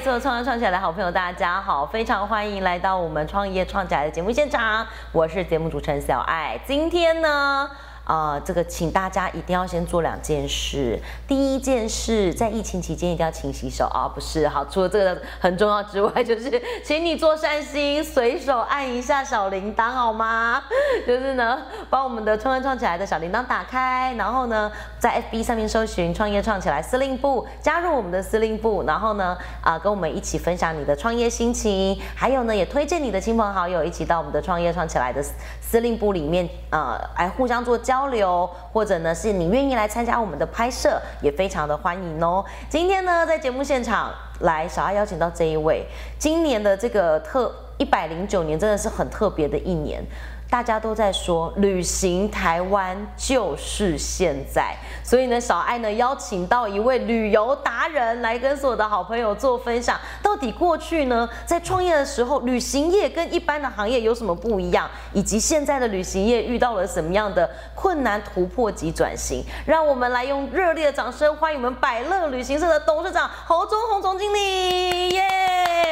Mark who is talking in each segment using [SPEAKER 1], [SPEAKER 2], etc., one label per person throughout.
[SPEAKER 1] 做创业创起来的好朋友，大家好，非常欢迎来到我们创业创起来的节目现场，我是节目主持人小爱。今天呢？啊，这个请大家一定要先做两件事。第一件事，在疫情期间一定要勤洗手啊，不是好。除了这个很重要之外，就是请你做善心，随手按一下小铃铛好吗？就是呢，把我们的创业创起来的小铃铛打开，然后呢，在 FB 上面搜寻“创业创起来司令部”，加入我们的司令部，然后呢，啊，跟我们一起分享你的创业心情，还有呢，也推荐你的亲朋好友一起到我们的创业创起来的司令部里面，呃，来互相做交。交流，或者呢是你愿意来参加我们的拍摄，也非常的欢迎哦。今天呢，在节目现场来，小爱邀请到这一位，今年的这个特一百零九年，真的是很特别的一年。大家都在说旅行台湾就是现在，所以呢，小爱呢邀请到一位旅游达人来跟所有的好朋友做分享。到底过去呢，在创业的时候，旅行业跟一般的行业有什么不一样，以及现在的旅行业遇到了什么样的困难突破及转型？让我们来用热烈的掌声欢迎我们百乐旅行社的董事长侯忠宏总经理，耶！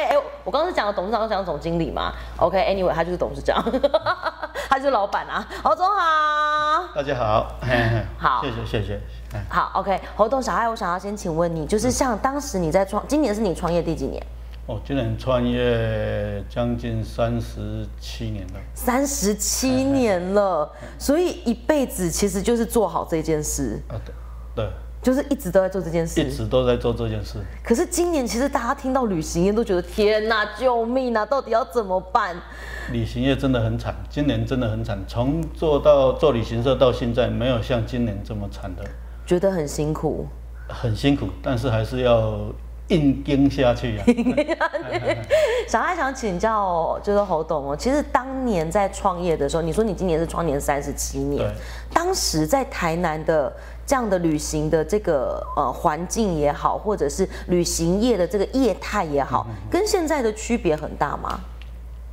[SPEAKER 1] 哎，我刚刚是讲的董事长，讲总经理嘛？OK，Anyway，他就是董事长。他是老板啊，侯总好，
[SPEAKER 2] 大家好，
[SPEAKER 1] 好，
[SPEAKER 2] 谢谢谢谢，
[SPEAKER 1] 好，OK，侯董小爱，我想要先请问你，就是像当时你在创，今年是你创业第几年？
[SPEAKER 2] 哦，今年创业将近三十七年了，
[SPEAKER 1] 三十七年了，所以一辈子其实就是做好这件事。啊，
[SPEAKER 2] 对，对。
[SPEAKER 1] 就是一直都在做这件事，
[SPEAKER 2] 一直都在做这件事。
[SPEAKER 1] 可是今年其实大家听到旅行业都觉得天哪，救命啊！到底要怎么办？
[SPEAKER 2] 旅行业真的很惨，今年真的很惨。从做到做旅行社到现在，没有像今年这么惨的。
[SPEAKER 1] 觉得很辛苦，
[SPEAKER 2] 很辛苦，但是还是要硬盯下去呀。
[SPEAKER 1] 小爱想请教，就是侯董哦，其实当年在创业的时候，你说你今年是创年三十七年，当时在台南的。这样的旅行的这个呃环境也好，或者是旅行业的这个业态也好，跟现在的区别很大吗？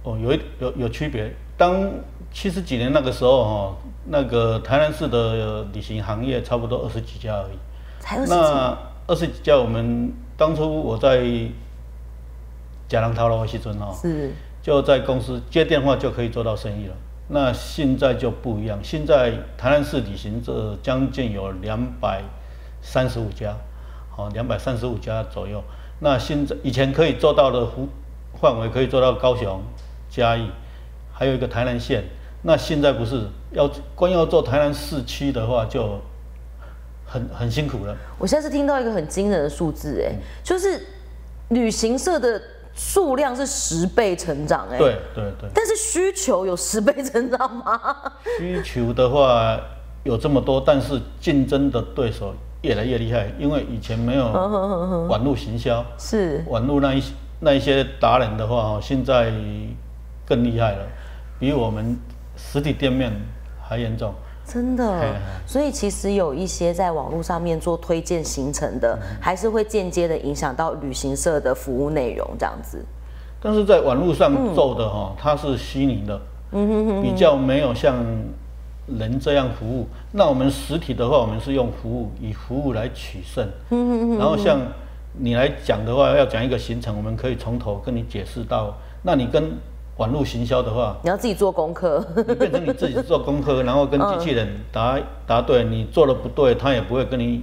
[SPEAKER 2] 哦，有一有有区别。当七十几年那个时候哈，那个台南市的旅行行业差不多二十几家而已。
[SPEAKER 1] 才二十几？那
[SPEAKER 2] 二十几家，我们当初我在贾郎涛的西村哦，
[SPEAKER 1] 是
[SPEAKER 2] 就在公司接电话就可以做到生意了。那现在就不一样，现在台南市旅行社将近有两百三十五家，好，两百三十五家左右。那现在以前可以做到的幅范围可以做到高雄、嘉义，还有一个台南县。那现在不是要光要做台南市区的话，就很很辛苦了。
[SPEAKER 1] 我现在是听到一个很惊人的数字，哎，就是旅行社的。数量是十倍成长，哎，
[SPEAKER 2] 对对对，
[SPEAKER 1] 但是需求有十倍成长吗？
[SPEAKER 2] 需求的话有这么多，但是竞争的对手越来越厉害，因为以前没有网络行销，
[SPEAKER 1] 是
[SPEAKER 2] 网络那一那一些达人的话，现在更厉害了，比我们实体店面还严重。
[SPEAKER 1] 真的，所以其实有一些在网络上面做推荐行程的，还是会间接的影响到旅行社的服务内容这样子。
[SPEAKER 2] 但是在网络上做的哈，它是虚拟的嗯，比较没有像人这样服务。那我们实体的话，我们是用服务，以服务来取胜。然后像你来讲的话，要讲一个行程，我们可以从头跟你解释到，那你跟。网络行销的话，
[SPEAKER 1] 你要自己做功课，
[SPEAKER 2] 你变成你自己做功课，然后跟机器人答答对，你做的不对，他也不会跟你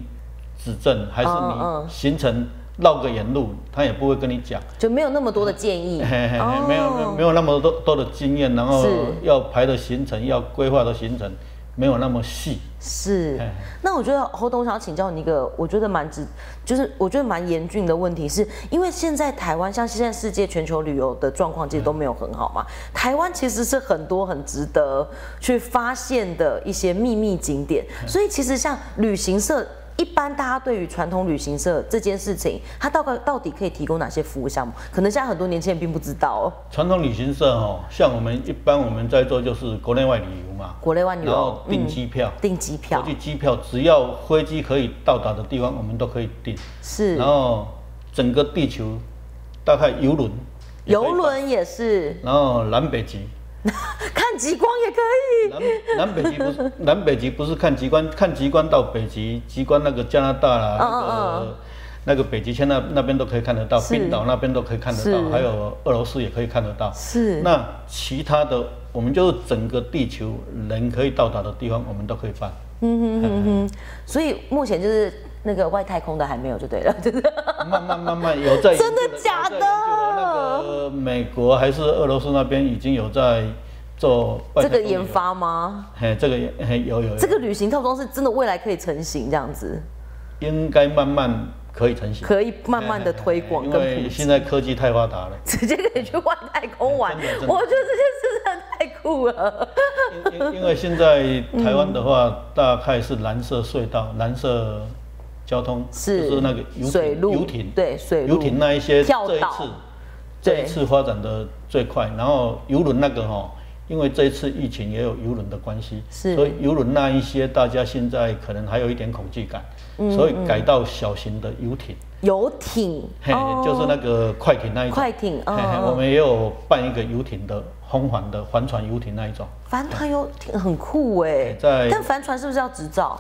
[SPEAKER 2] 指正，还是你行程绕个远路，他也不会跟你讲，
[SPEAKER 1] 就没有那么多的建议，嘿嘿嘿
[SPEAKER 2] 没有没有那么多多的经验，然后要排的行程，要规划的行程。没有那么细，
[SPEAKER 1] 是。那我觉得侯董想请教你一个，我觉得蛮值，就是我觉得蛮严峻的问题，是因为现在台湾像现在世界全球旅游的状况其实都没有很好嘛，台湾其实是很多很值得去发现的一些秘密景点，所以其实像旅行社。一般大家对于传统旅行社这件事情，它大概到底可以提供哪些服务项目？可能现在很多年轻人并不知道哦。
[SPEAKER 2] 传统旅行社哦，像我们一般我们在做就是国内外旅游嘛，
[SPEAKER 1] 国内外旅游，然
[SPEAKER 2] 后订机票，
[SPEAKER 1] 订机票，
[SPEAKER 2] 国际机票，只要飞机可以到达的地方，我们都可以订。
[SPEAKER 1] 是，
[SPEAKER 2] 然后整个地球大概游轮，
[SPEAKER 1] 游轮也是，
[SPEAKER 2] 然后南北极。
[SPEAKER 1] 看极光也可以。
[SPEAKER 2] 南南北极不是 南北极不是看极光，看极光到北极，极光那个加拿大啦，那个那个北极圈那那边都可以看得到，冰岛那边都可以看得到，还有俄罗斯也可以看得到。
[SPEAKER 1] 是
[SPEAKER 2] 那其他的，我们就是整个地球人可以到达的地方，我们都可以办。
[SPEAKER 1] 嗯哼哼哼，所以目前就是那个外太空的还没有就对了，就是
[SPEAKER 2] 慢慢慢慢有在
[SPEAKER 1] 真的假的
[SPEAKER 2] 那个美国还是俄罗斯那边已经有在做外
[SPEAKER 1] 这个研发吗？
[SPEAKER 2] 嘿，这个也嘿有有有
[SPEAKER 1] 这个旅行套装是真的未来可以成型这样子，
[SPEAKER 2] 应该慢慢可以成型，
[SPEAKER 1] 可以慢慢的推广
[SPEAKER 2] 因
[SPEAKER 1] 跟普及
[SPEAKER 2] 为现。在科技太发达了。
[SPEAKER 1] 直接可以去外太空玩，我觉得这件事真的太酷了。
[SPEAKER 2] 因为现在台湾的话，大概是蓝色隧道、蓝色交通，
[SPEAKER 1] 是
[SPEAKER 2] 就是那个游、
[SPEAKER 1] 水路
[SPEAKER 2] 游艇，
[SPEAKER 1] 对水
[SPEAKER 2] 游艇那一些
[SPEAKER 1] 跳
[SPEAKER 2] 这一次这
[SPEAKER 1] 对
[SPEAKER 2] 一次发展的最快，然后游轮那个哈。因为这一次疫情也有游轮的关系，
[SPEAKER 1] 是
[SPEAKER 2] 所以游轮那一些大家现在可能还有一点恐惧感，
[SPEAKER 1] 嗯
[SPEAKER 2] 所以改到小型的游艇，
[SPEAKER 1] 游艇，
[SPEAKER 2] 嘿，就是那个快艇那一种。
[SPEAKER 1] 快艇
[SPEAKER 2] 嘿嘿
[SPEAKER 1] 嗯
[SPEAKER 2] 我们也有办一个游艇的红环的帆船游艇那一种。
[SPEAKER 1] 帆船游艇很酷哎，
[SPEAKER 2] 在
[SPEAKER 1] 但帆船是不是要执照？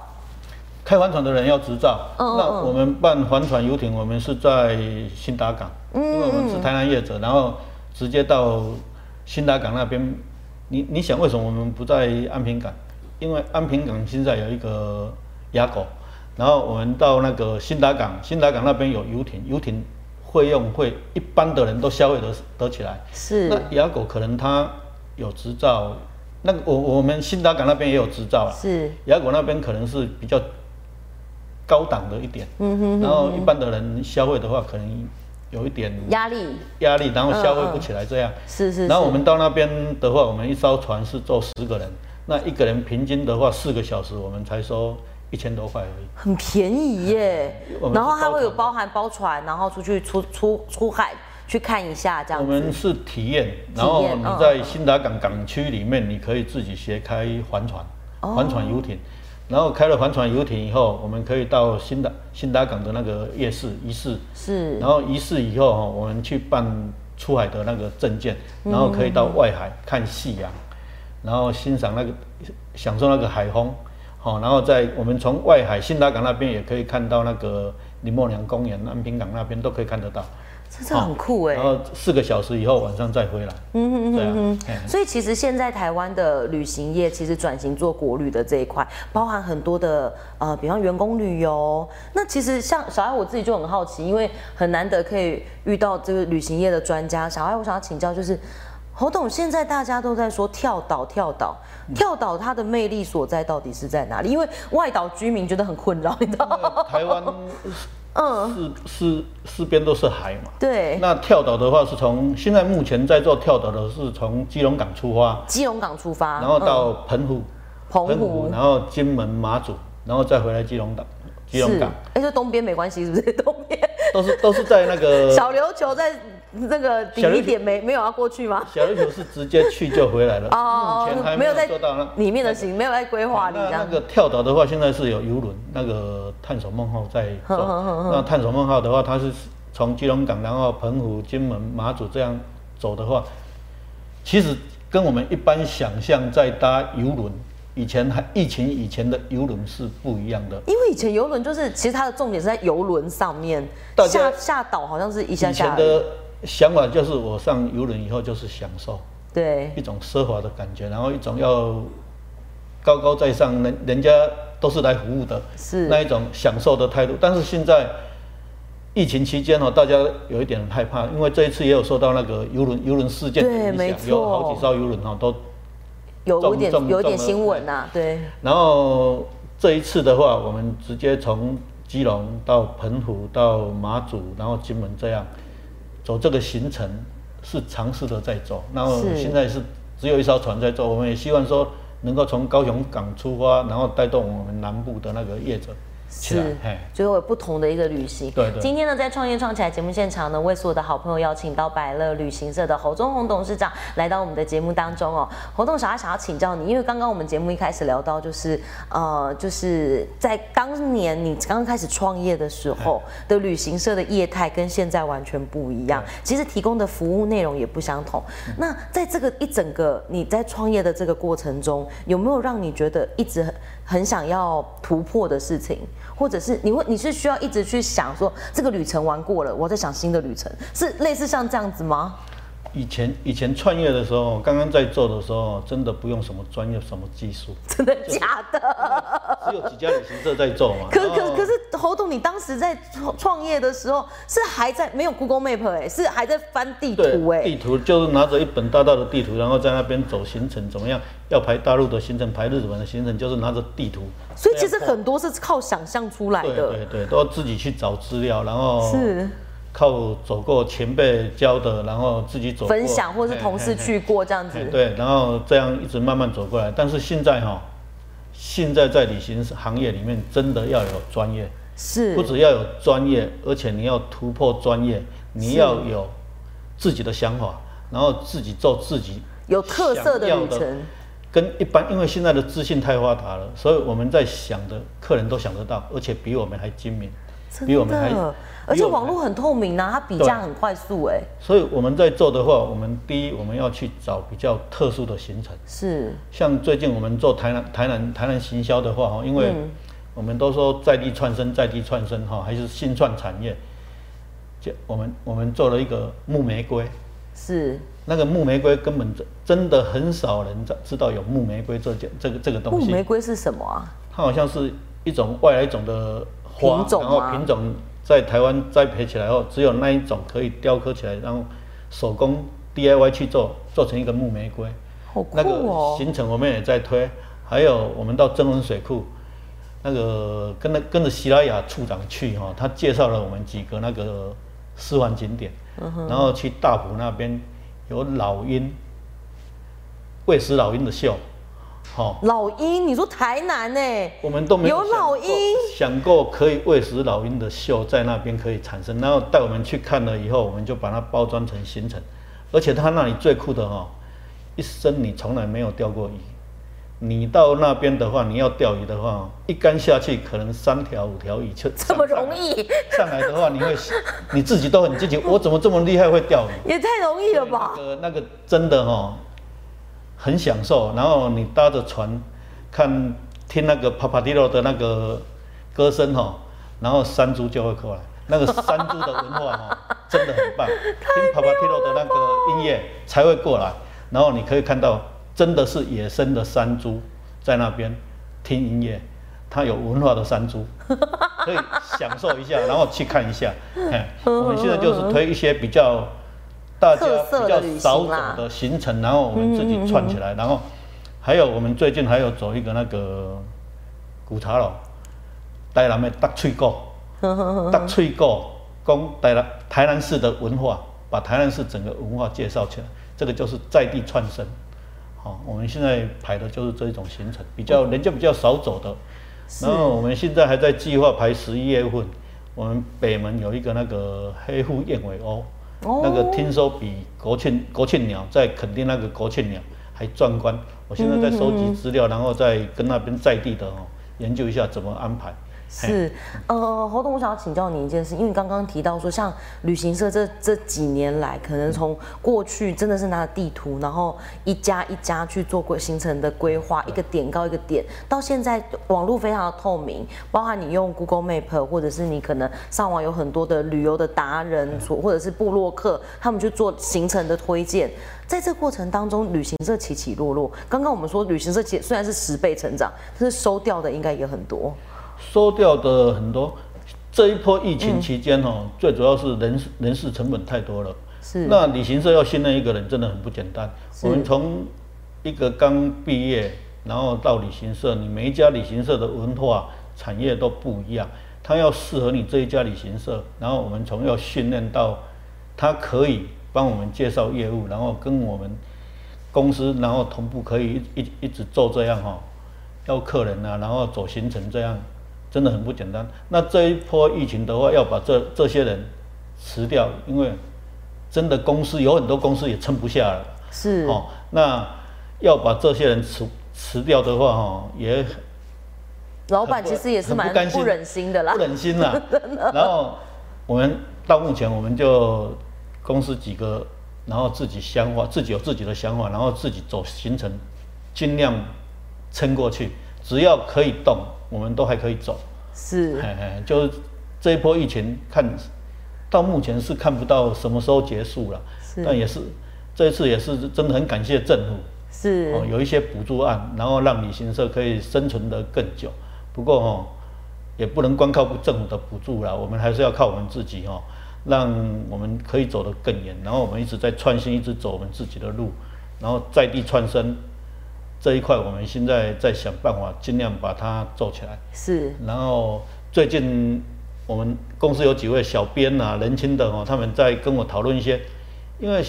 [SPEAKER 2] 开帆船的人要执照。那我们办帆船游艇，我们是在新达港，
[SPEAKER 1] 嗯
[SPEAKER 2] 因为我们是台南业者，然后直接到新达港那边。你你想为什么我们不在安平港？因为安平港现在有一个雅狗，然后我们到那个新达港，新达港那边有游艇，游艇费用会一般的人都消费得得起来。
[SPEAKER 1] 是
[SPEAKER 2] 那雅狗可能它有执照，那个我我们新达港那边也有执照啊。
[SPEAKER 1] 是
[SPEAKER 2] 雅果那边可能是比较高档的一点，嗯哼然后一般的人消费的话，可能有一点
[SPEAKER 1] 压力
[SPEAKER 2] 压力，然后消费不起来这样。
[SPEAKER 1] 是是是，
[SPEAKER 2] 然后我们到那边的话，我们一艘船是坐十个人，那一个人平均的话四个小时，我们才收一千多块而已。
[SPEAKER 1] 很便宜耶然后它会有
[SPEAKER 2] 包
[SPEAKER 1] 包含包船，然后出去出出出海去看一下这样子。
[SPEAKER 2] 我们是体验，然后你
[SPEAKER 1] 嗯
[SPEAKER 2] 在新达港港区里面，你可以自己学开帆船，
[SPEAKER 1] 哦
[SPEAKER 2] 帆船游艇。然后开了帆船游艇以后，我们可以到新达新达港的那个夜市仪式，
[SPEAKER 1] 是
[SPEAKER 2] 然后仪式以后哈，我们去办出海的那个证件，然后可以到外海看夕阳，然后欣赏那个享受那个海风，好，然后在我们从外海新达港那边也可以看到那个林默娘公园、安平港那边都可以看得到。
[SPEAKER 1] 这很酷哎
[SPEAKER 2] 然。后四个小时以后晚上再回来，嗯嗯这样，嘿
[SPEAKER 1] 所以其实现在台湾的旅行业其实转型做国旅的这一块，包含很多的呃，比方员工旅游。那其实像小艾我自己就很好奇，因为很难得可以遇到这个旅行业的专家。小艾，我想要请教就是。侯董，现在大家都在说跳岛，跳岛，
[SPEAKER 2] 嗯
[SPEAKER 1] 跳岛，它的魅力所在到底是在哪里？因为外岛居民觉得很困扰，你知道吗？
[SPEAKER 2] 台湾
[SPEAKER 1] 嗯，
[SPEAKER 2] 四四四边都是海嘛。
[SPEAKER 1] 对，
[SPEAKER 2] 那跳岛的话是从现在目前在做跳岛的是从基隆港出发，
[SPEAKER 1] 基隆港出发，
[SPEAKER 2] 然后
[SPEAKER 1] 嗯。
[SPEAKER 2] 到澎湖，
[SPEAKER 1] 澎湖
[SPEAKER 2] 然后金门、马祖，然后再回来基隆港，基隆港，
[SPEAKER 1] 哎，这东边没关系，是不是？东边
[SPEAKER 2] 都是都是在那个
[SPEAKER 1] 小琉球在那个底一点没没有要过去吗？
[SPEAKER 2] 小琉球是直接去就回来了，目前还没有
[SPEAKER 1] 在
[SPEAKER 2] 做到那
[SPEAKER 1] 里面的行，没有在规划里。
[SPEAKER 2] 那那个跳岛的话，现在是有游轮，那个探索梦号在走。那探索梦号的话，它是从基隆港，然后澎湖、金门、马祖这样走的话，其实跟我们一般想象在搭游轮，以前还疫情以前的游轮是不一样的。
[SPEAKER 1] 因为以前游轮就是，其实它的重点是在游轮上面，下下岛好像是一下下
[SPEAKER 2] 的想法就是，我上游轮以后就是享受
[SPEAKER 1] 对，
[SPEAKER 2] 一种奢华的感觉，然后一种要高高在上，人人家都是来服务的，
[SPEAKER 1] 是
[SPEAKER 2] 那一种享受的态度。但是现在疫情期间哦，大家有一点害怕，因为这一次也有受到那个游轮游轮事件的影响，有好几艘游轮哦都。
[SPEAKER 1] 有一点
[SPEAKER 2] 重
[SPEAKER 1] 有一点新闻呐，对，
[SPEAKER 2] 然后这一次的话，我们直接从基隆到澎湖到马祖，然后金门这样走这个行程是尝试的在走。然后现在是只有一艘船在做，我们也希望说能够从高雄港出发，然后带动我们南部的那个业者
[SPEAKER 1] 是。
[SPEAKER 2] 嘿，
[SPEAKER 1] 最后有不同的一个旅行。
[SPEAKER 2] 对对
[SPEAKER 1] 今天呢，在创业创起来节目现场呢，为所有的好朋友邀请到百乐旅行社的侯忠宏董事长来到我们的节目当中哦。侯董事长想要请教你，因为刚刚我们节目一开始聊到，就是呃，就是在当年你刚刚开始创业的时候的旅行社的业态跟现在完全不一样，其实提供的服务内容也不相同。那在这个一整个你在创业的这个过程中，有没有让你觉得一直很很想要突破的事情？或者是你会你是需要一直去想说这个旅程玩过了，我在想新的旅程，是类似像这样子吗？
[SPEAKER 2] 以前以前创业的时候，刚刚在做的时候，真的不用什么专业、什么技术，
[SPEAKER 1] 真的假的？
[SPEAKER 2] 只有几家旅行社在做嘛。
[SPEAKER 1] 可可可是侯董，你当时在创创业的时候，是还在没有 Google Map 哎，是还在翻地图哎。
[SPEAKER 2] 地图就是拿着一本大大的地图，然后在那边走行程，怎么样？要排大陆的行程，排日本的行程，就是拿着地图。
[SPEAKER 1] 所以其实很多是靠想象出来的。
[SPEAKER 2] 对对对，都要自己去找资料，然后是。靠走过前辈教的，然后自己走
[SPEAKER 1] 分享，或是同事去过这样子。
[SPEAKER 2] 对，然后这样一直慢慢走过来。但是现在哈，现在在旅行行业里面，真的要有专业，
[SPEAKER 1] 是，
[SPEAKER 2] 不只要有专业，而且你要突破专业，你要有自己的想法，然后自己做自己
[SPEAKER 1] 有特色的旅程。
[SPEAKER 2] 跟一般，因为现在的资讯太发达了，所以我们在想的客人都想得到，而且比我们还精明，
[SPEAKER 1] 比我们还。而且网络很透明啊，它比价很快速哎。
[SPEAKER 2] 所以我们在做的话，我们第一我们要去找比较特殊的行程。
[SPEAKER 1] 是。
[SPEAKER 2] 像最近我们做台南台南台南行销的话哈，因为我们都说在地创生在地创生哈，还是新创产业。就我们我们做了一个木玫瑰。
[SPEAKER 1] 是。
[SPEAKER 2] 那个木玫瑰根本真真的很少人知知道有木玫瑰这件这个这个东西。
[SPEAKER 1] 木玫瑰是什么啊？
[SPEAKER 2] 它好像是一种外来种的花，然后品种。在台湾栽培起来后，只有那一种可以雕刻起来，然后手工 DIY 去做，做成一个木玫瑰。
[SPEAKER 1] 好酷哦！那个
[SPEAKER 2] 行程我们也在推，还有我们到增温水库，那个跟着跟着希拉雅处长去哈，他介绍了我们几个那个私房景点，然后去大埔那边有老鹰，喂食老鹰的秀。
[SPEAKER 1] 好，老鹰，你说台南呢？
[SPEAKER 2] 我们都没
[SPEAKER 1] 有老鹰
[SPEAKER 2] 想过可以喂食老鹰的秀在那边可以产生，然后带我们去看了以后，我们就把它包装成行程。而且他那里最酷的哈，一生你从来没有钓过鱼，你到那边的话，你要钓鱼的话，一竿下去可能三条五条鱼就
[SPEAKER 1] 这么容易
[SPEAKER 2] 上来的话，你会 你自己都很积极，我怎么这么厉害会钓鱼？
[SPEAKER 1] 也太容易了吧？
[SPEAKER 2] 那个那个真的哈。很享受，然后你搭着船，看听那个帕帕蒂罗的那个歌声哈，然后山猪就会过来，那个山猪的文化哈，真的很棒。听帕帕蒂罗的那个音乐才会过来，然后你可以看到真的是野生的山猪在那边听音乐，它有文化的山猪，可以享受一下，然后去看一下。我们现在就是推一些比较。大家比较少走的行程，然后我们自己串起来，然后还有我们最近还有走一个那个古茶楼，台南的大翠果，大翠果，讲台南台南市的文化，把台南市整个文化介绍起来，这个就是在地串生。好，我们现在排的就是这一种行程，比较人家比较少走的。然后我们现在还在计划排十一月份，我们北门有一个那个黑腹燕尾鸥。那个听说比国庆国庆鸟在垦丁那个国庆鸟还壮观。我现在在收集资料，然后再跟那边在地的哦研究一下怎么安排。
[SPEAKER 1] 是，呃，侯董，我想要请教你一件事，因为刚刚提到说，像旅行社这这几年来，可能从过去真的是拿着地图，然后一家一家去做过行程的规划，一个点高一个点，到现在网络非常的透明，包含你用 Google Map，或者是你可能上网有很多的旅游的达人，所或者是部落客，他们去做行程的推荐，在这过程当中，旅行社起起落落，刚刚我们说旅行社其虽然是十倍成长，但是收掉的应该也很多。
[SPEAKER 2] 收掉的很多，这一波疫情期间哦，最主要是人人事成本太多了。
[SPEAKER 1] 是。
[SPEAKER 2] 那旅行社要训练一个人真的很不简单。我们从一个刚毕业，然后到旅行社，你每一家旅行社的文化产业都不一样，他要适合你这一家旅行社，然后我们从要训练到他可以帮我们介绍业务，然后跟我们公司然后同步可以一一一直做这样哈，要客人啊，然后走行程这样。真的很不简单。那这一波疫情的话，要把这这些人辞掉，因为真的公司有很多公司也撑不下了。
[SPEAKER 1] 是哦，
[SPEAKER 2] 那要把这些人辞辞掉的话，哈，也
[SPEAKER 1] 老板其实也是蛮不忍心的啦，
[SPEAKER 2] 不忍心啦。然后我们到目前，我们就公司几个，然后自己想法，自己有自己的想法，然后自己走行程，尽量撑过去，只要可以动。我们都还可以走，
[SPEAKER 1] 是，
[SPEAKER 2] 嘿嘿，就是这一波疫情看到目前是看不到什么时候结束了，
[SPEAKER 1] 是
[SPEAKER 2] 但也是这一次也是真的很感谢政府。
[SPEAKER 1] 是
[SPEAKER 2] 哦，有一些补助案，然后让旅行社可以生存得更久。不过哦，也不能光靠政府的补助啦，我们还是要靠我们自己哦，让我们可以走得更远。然后我们一直在创新，一直走我们自己的路，然后在地创生这一块，我们现在在想办法，尽量把它做起来。
[SPEAKER 1] 是
[SPEAKER 2] 然后最近我们公司有几位小编啊，年轻的哦，他们在跟我讨论一些，因为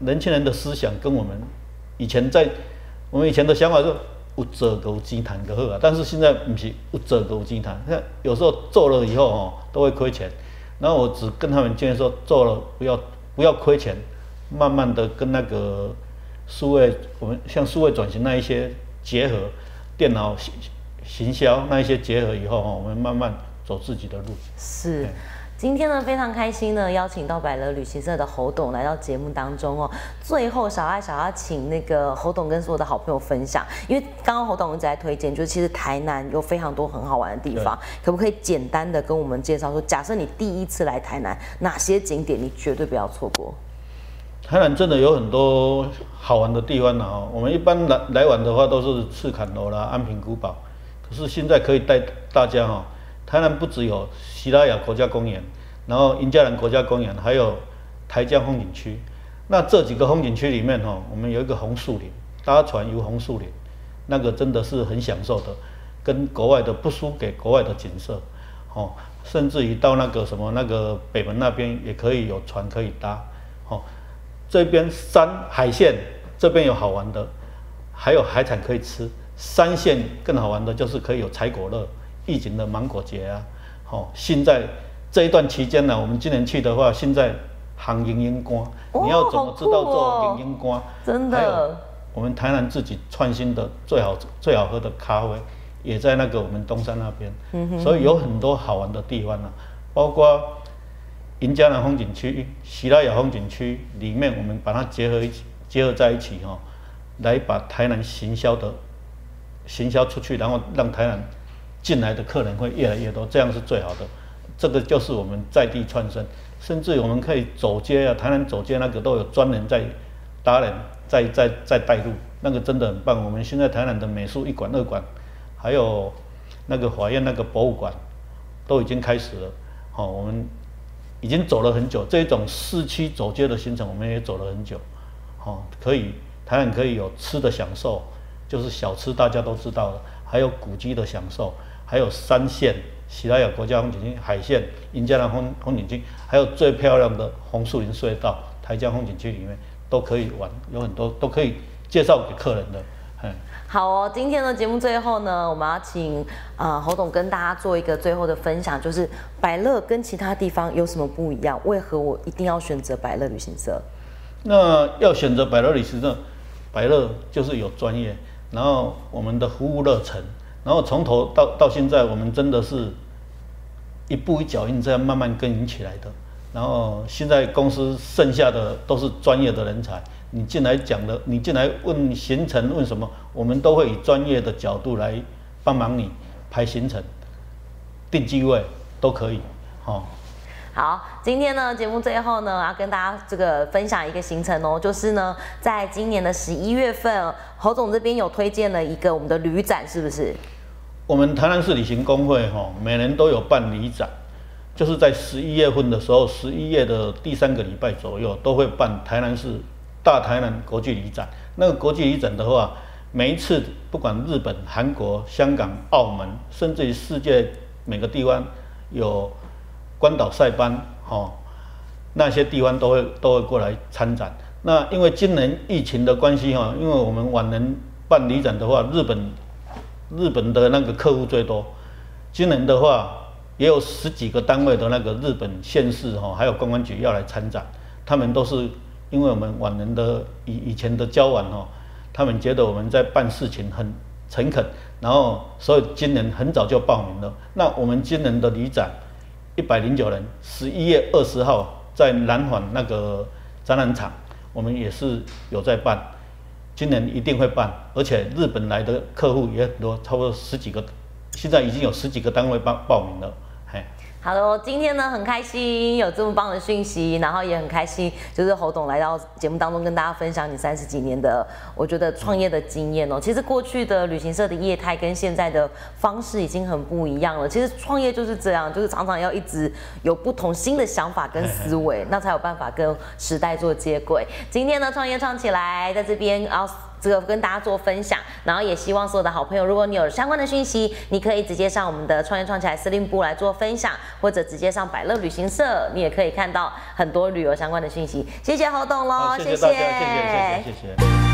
[SPEAKER 2] 年轻人的思想跟我们以前在我们以前的想法是有做狗鸡谈个好啊，但是现在不是有做狗鸡谈，那有时候做了以后哦都会亏钱，然后我只跟他们建议说，做了不要不要亏钱，慢慢的跟那个数位我们像数位转型那一些结合，电脑行行销那一些结合以后哦，我们慢慢走自己的路。
[SPEAKER 1] 是。今天呢，非常开心呢，邀请到百乐旅行社的侯董来到节目当中哦。最后，小爱想要请那个侯董跟所有的好朋友分享，因为刚刚侯董一直在推荐，就是其实台南有非常多很好玩的地方，可不可以简单的跟我们介绍说，假设你第一次来台南，哪些景点你绝对不要错过？
[SPEAKER 2] 台南真的有很多好玩的地方呢哦。我们一般来来玩的话，都是赤坎楼啦、安平古堡。可是现在可以带大家哈，台南不只有西拉雅国家公园，然后印加兰国家公园，还有台江风景区。那这几个风景区里面哈，我们有一个红树林，搭船游红树林，那个真的是很享受的，跟国外的不输给国外的景色，哦，甚至于到那个什么那个北门那边也可以有船可以搭，哦，这边山海线这边有好玩的，还有海产可以吃。山线更好玩的就是可以有采果乐，疫情的芒果节啊，哦，现在这一段期间呢，我们今年去的话，现在行迎迎瓜，
[SPEAKER 1] 哦
[SPEAKER 2] 你要怎么知道做迎迎瓜？
[SPEAKER 1] 真的
[SPEAKER 2] 还有我们台南自己创新的最好最好喝的咖啡，也在那个我们东山那边，
[SPEAKER 1] 嗯
[SPEAKER 2] 所以有很多好玩的地方啊，包括银嘉南风景区、喜拉雅风景区里面，我们把它结合一起，结合在一起哈、来把台南行销的行销出去，然后让台南进来的客人会越来越多，这样是最好的。这个就是我们在地创生，甚至我们可以走街啊，台南走街那个都有专人在达人在在在带路，那个真的很棒。我们现在台南的美术一馆、二馆，还有那个法院那个博物馆，都已经开始了。好、我们已经走了很久，这种市区走街的行程，我们也走了很久。哦，可以，台湾可以有吃的享受，就是小吃大家都知道了，还有古迹的享受，还有山线、喜来雅国家风景区、海线、银嘉南风风景区，还有最漂亮的红树林隧道、台江风景区里面都可以玩，有很多都可以介绍给客人的。嗯，
[SPEAKER 1] 好哦，今天的节目最后呢，我们要请呃侯董跟大家做一个最后的分享，就是百乐跟其他地方有什么不一样？为何我一定要选择百乐旅行社？
[SPEAKER 2] 那要选择百乐旅行社，百乐就是有专业，然后我们的服务热忱，然后从头到到现在，我们真的是一步一脚印这样慢慢耕耘起来的。然后现在公司剩下的都是专业的人才，你进来讲的，你进来问行程问什么，我们都会以专业的角度来帮忙你排行程、定机位都可以，哦。
[SPEAKER 1] 好，今天呢节目最后呢要跟大家这个分享一个行程哦，就是呢在今年的十一月份，侯总这边有推荐了一个我们的旅展，是不是？
[SPEAKER 2] 我们台南市旅行工会哈，每年都有办旅展，就是在十一月份的时候，十一月的第三个礼拜左右，都会办台南市大台南国际旅展。那个国际旅展的话，每一次不管日本、韩国、香港、澳门，甚至于世界每个地方有关岛、塞班，哈，那些地方都会都会过来参展。那因为今年疫情的关系哈，因为我们往年办旅展的话，日本日本的那个客户最多，今年的话也有十几个单位的那个日本县市哈，还有公安局要来参展，他们都是因为我们往年的以以前的交往哦，他们觉得我们在办事情很诚恳，然后所以今年很早就报名了。那我们今年的旅展一百零九人，十一月二十号在南环那个展览场，我们也是有在办。今年一定会办，而且日本来的客户也很多，差不多十几个现在已经有十几个单位报报名了，嘿。
[SPEAKER 1] 好喽，今天呢很开心有这么棒的讯息，然后也很开心，就是侯董来到节目当中跟大家分享你三十几年的，我觉得创业的经验哦。其实过去的旅行社的业态跟现在的方式已经很不一样了。其实创业就是这样，就是常常要一直有不同新的想法跟思维，那才有办法跟时代做接轨。今天呢，创业创起来，在这边啊。这个跟大家做分享，然后也希望所有的好朋友，如果你有相关的讯息，你可以直接上我们的创业创起来司令部来做分享，或者直接上百乐旅行社，你也可以看到很多旅游相关的讯息。谢谢侯董喽，
[SPEAKER 2] 谢谢，谢谢谢谢谢谢。